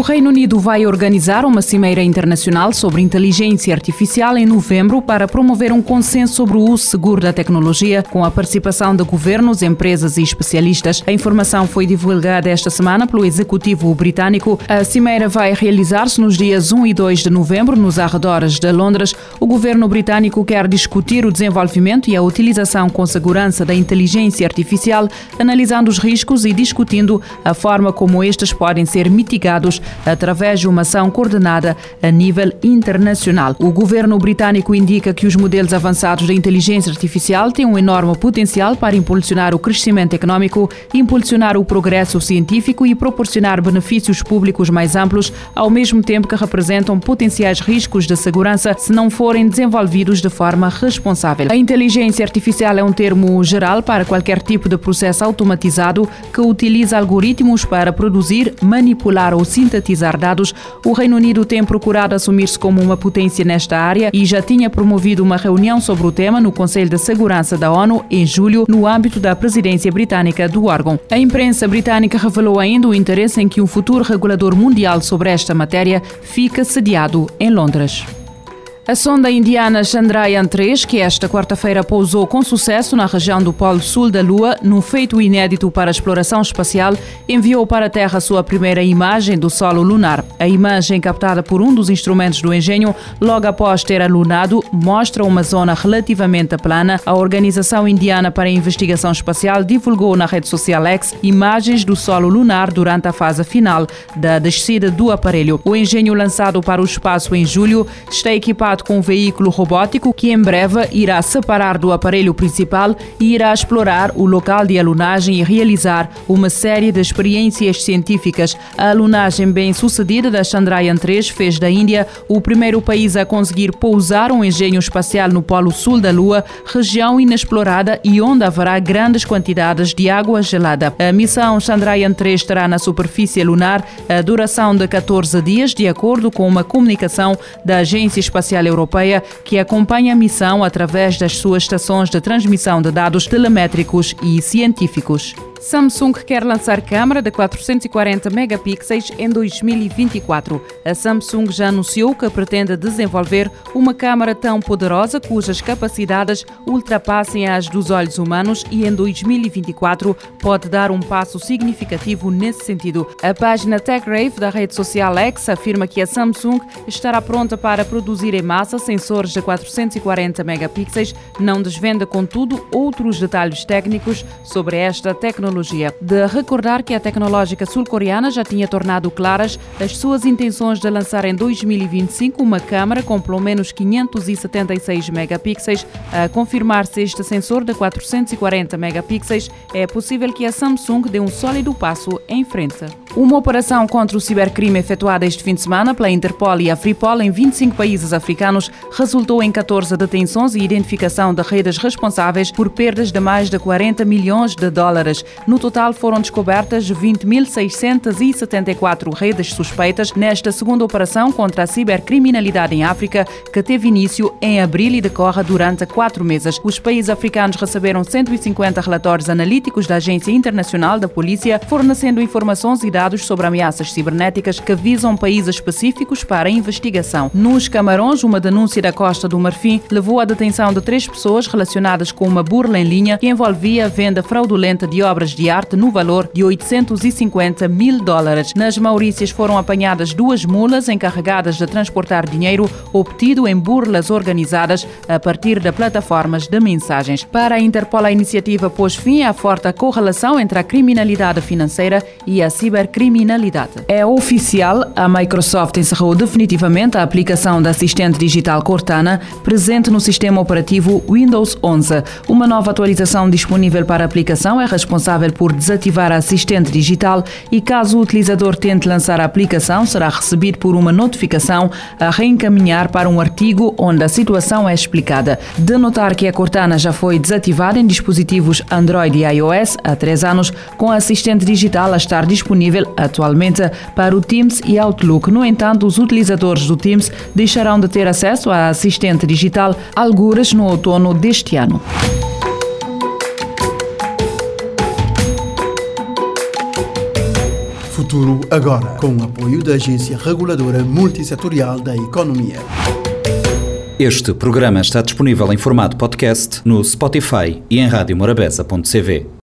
O Reino Unido vai organizar uma cimeira internacional sobre inteligência artificial em novembro para promover um consenso sobre o uso seguro da tecnologia, com a participação de governos, empresas e especialistas. A informação foi divulgada esta semana pelo executivo britânico. A cimeira vai realizar-se nos dias 1 e 2 de novembro, nos arredores de Londres. O governo britânico quer discutir o desenvolvimento e a utilização com segurança da inteligência artificial, analisando os riscos e discutindo a forma como estes podem ser mitigados através de uma ação coordenada a nível internacional. O governo britânico indica que os modelos avançados da inteligência artificial têm um enorme potencial para impulsionar o crescimento econômico, impulsionar o progresso científico e proporcionar benefícios públicos mais amplos, ao mesmo tempo que representam potenciais riscos de segurança se não forem desenvolvidos de forma responsável. A inteligência artificial é um termo geral para qualquer tipo de processo automatizado que utiliza algoritmos para produzir, manipular ou sintetizar sintetizar dados, o Reino Unido tem procurado assumir-se como uma potência nesta área e já tinha promovido uma reunião sobre o tema no Conselho de Segurança da ONU em julho, no âmbito da presidência britânica do órgão. A imprensa britânica revelou ainda o interesse em que um futuro regulador mundial sobre esta matéria fique sediado em Londres. A sonda indiana Chandrayaan-3, que esta quarta-feira pousou com sucesso na região do Polo Sul da Lua, num feito inédito para a exploração espacial, enviou para a Terra sua primeira imagem do solo lunar. A imagem, captada por um dos instrumentos do engenho, logo após ter alunado, mostra uma zona relativamente plana. A Organização Indiana para a Investigação Espacial divulgou na rede social X imagens do solo lunar durante a fase final da descida do aparelho. O engenho lançado para o espaço em julho está equipado com um veículo robótico que em breve irá separar do aparelho principal e irá explorar o local de alunagem e realizar uma série de experiências científicas. A alunagem bem-sucedida da Chandrayaan-3 fez da Índia o primeiro país a conseguir pousar um engenho espacial no Polo Sul da Lua, região inexplorada e onde haverá grandes quantidades de água gelada. A missão Chandrayaan-3 terá na superfície lunar a duração de 14 dias, de acordo com uma comunicação da Agência Espacial Europeia, que acompanha a missão através das suas estações de transmissão de dados telemétricos e científicos. Samsung quer lançar câmara de 440 megapixels em 2024. A Samsung já anunciou que pretende desenvolver uma câmara tão poderosa cujas capacidades ultrapassem as dos olhos humanos e em 2024 pode dar um passo significativo nesse sentido. A página TechRave da rede social X afirma que a Samsung estará pronta para produzir em massa sensores de 440 megapixels, não desvenda contudo outros detalhes técnicos sobre esta tecnologia tecnologia. De recordar que a tecnológica sul-coreana já tinha tornado claras as suas intenções de lançar em 2025 uma câmara com pelo menos 576 megapixels. A confirmar-se este sensor de 440 megapixels, é possível que a Samsung dê um sólido passo em frente. Uma operação contra o cibercrime efetuada este fim de semana pela Interpol e a Freepol em 25 países africanos resultou em 14 detenções e identificação de redes responsáveis por perdas de mais de 40 milhões de dólares. No total foram descobertas 20.674 redes suspeitas nesta segunda operação contra a cibercriminalidade em África, que teve início em abril e decorre durante quatro meses. Os países africanos receberam 150 relatórios analíticos da Agência Internacional da Polícia, fornecendo informações e dados sobre ameaças cibernéticas que visam países específicos para investigação. Nos Camarões, uma denúncia da Costa do Marfim levou à detenção de três pessoas relacionadas com uma burla em linha que envolvia a venda fraudulenta de obras de arte no valor de 850 mil dólares. Nas Maurícias foram apanhadas duas mulas encarregadas de transportar dinheiro obtido em burlas organizadas a partir de plataformas de mensagens. Para a Interpol, a iniciativa pôs fim à forte correlação entre a criminalidade financeira e a ciber criminalidade. É oficial, a Microsoft encerrou definitivamente a aplicação da assistente digital Cortana, presente no sistema operativo Windows 11. Uma nova atualização disponível para a aplicação é responsável por desativar a assistente digital e caso o utilizador tente lançar a aplicação, será recebido por uma notificação a reencaminhar para um artigo onde a situação é explicada. De notar que a Cortana já foi desativada em dispositivos Android e iOS há três anos, com a assistente digital a estar disponível disponível atualmente para o Teams e Outlook. No entanto, os utilizadores do Teams deixarão de ter acesso à assistente digital algures no outono deste ano. Futuro agora, com o apoio da Agência Reguladora Multissetorial da Economia. Este programa está disponível em formato podcast no Spotify e em radiomorabeza.cv.